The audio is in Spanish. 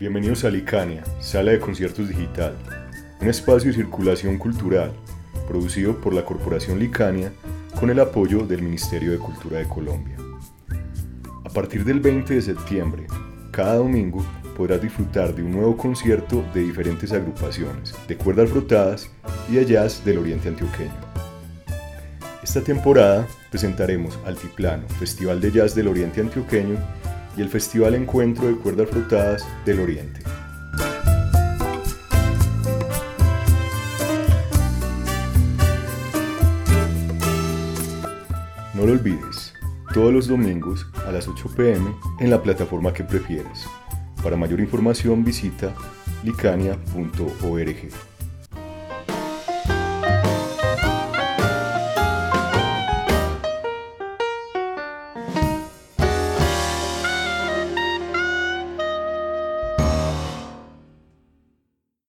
Bienvenidos a Licania, Sala de Conciertos Digital, un espacio de circulación cultural producido por la Corporación Licania con el apoyo del Ministerio de Cultura de Colombia. A partir del 20 de septiembre, cada domingo podrás disfrutar de un nuevo concierto de diferentes agrupaciones, de cuerdas frotadas y de jazz del Oriente Antioqueño. Esta temporada presentaremos Altiplano, Festival de Jazz del Oriente Antioqueño y el Festival Encuentro de Cuerdas Frotadas del Oriente. No lo olvides, todos los domingos a las 8 pm en la plataforma que prefieres. Para mayor información visita licania.org.